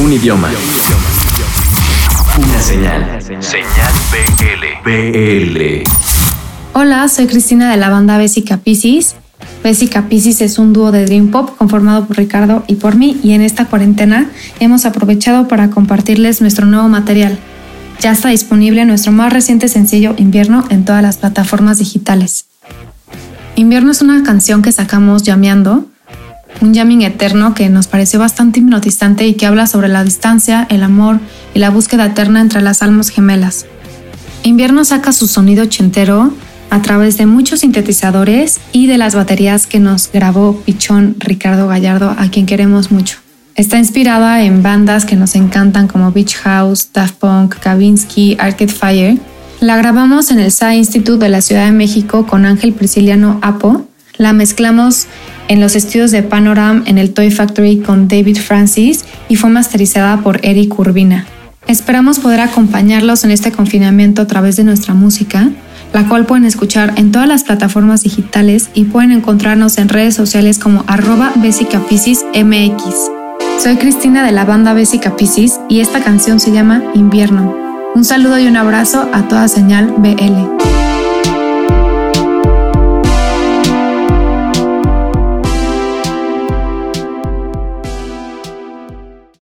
Un idioma. Una señal. Señal BL. BL. Hola, soy Cristina de la banda Bessica Pisces. Bessica Pisces es un dúo de Dream Pop conformado por Ricardo y por mí y en esta cuarentena hemos aprovechado para compartirles nuestro nuevo material. Ya está disponible nuestro más reciente sencillo Invierno en todas las plataformas digitales. Invierno es una canción que sacamos llameando un jamming eterno que nos pareció bastante hipnotizante y que habla sobre la distancia, el amor y la búsqueda eterna entre las almas gemelas. Invierno saca su sonido ochentero a través de muchos sintetizadores y de las baterías que nos grabó Pichón Ricardo Gallardo, a quien queremos mucho. Está inspirada en bandas que nos encantan como Beach House, Daft Punk, Kavinsky, Arcade Fire. La grabamos en el SAI Institute de la Ciudad de México con Ángel Prisciliano Apo. La mezclamos en los estudios de Panoram en el Toy Factory con David Francis y fue masterizada por Eric Urbina. Esperamos poder acompañarlos en este confinamiento a través de nuestra música, la cual pueden escuchar en todas las plataformas digitales y pueden encontrarnos en redes sociales como arroba MX. Soy Cristina de la banda Bessica Pisces y esta canción se llama Invierno. Un saludo y un abrazo a toda señal BL.